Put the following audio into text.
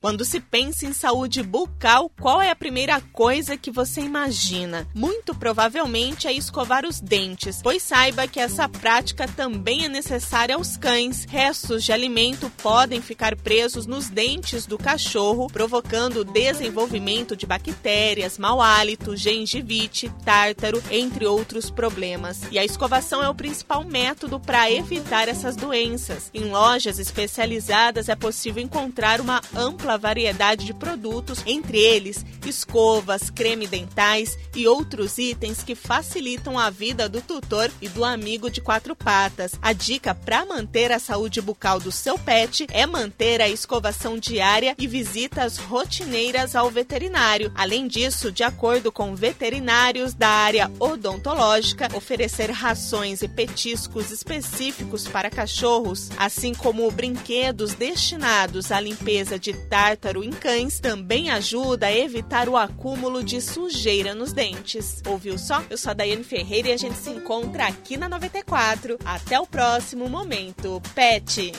Quando se pensa em saúde bucal, qual é a primeira coisa que você imagina? Muito provavelmente é escovar os dentes, pois saiba que essa prática também é necessária aos cães. Restos de alimento podem ficar presos nos dentes do cachorro, provocando desenvolvimento de bactérias, mau hálito, gengivite, tártaro, entre outros problemas. E a escovação é o principal método para evitar essas doenças. Em lojas especializadas é possível encontrar uma ampla ampla variedade de produtos, entre eles escovas, creme dentais e outros itens que facilitam a vida do tutor e do amigo de quatro patas. A dica para manter a saúde bucal do seu pet é manter a escovação diária e visitas rotineiras ao veterinário. Além disso, de acordo com veterinários da área odontológica, oferecer rações e petiscos específicos para cachorros, assim como brinquedos destinados à limpeza de tártaro em cães também ajuda a evitar o acúmulo de sujeira nos dentes. Ouviu só? Eu sou a Daiane Ferreira e a gente se encontra aqui na 94. Até o próximo momento. Pet!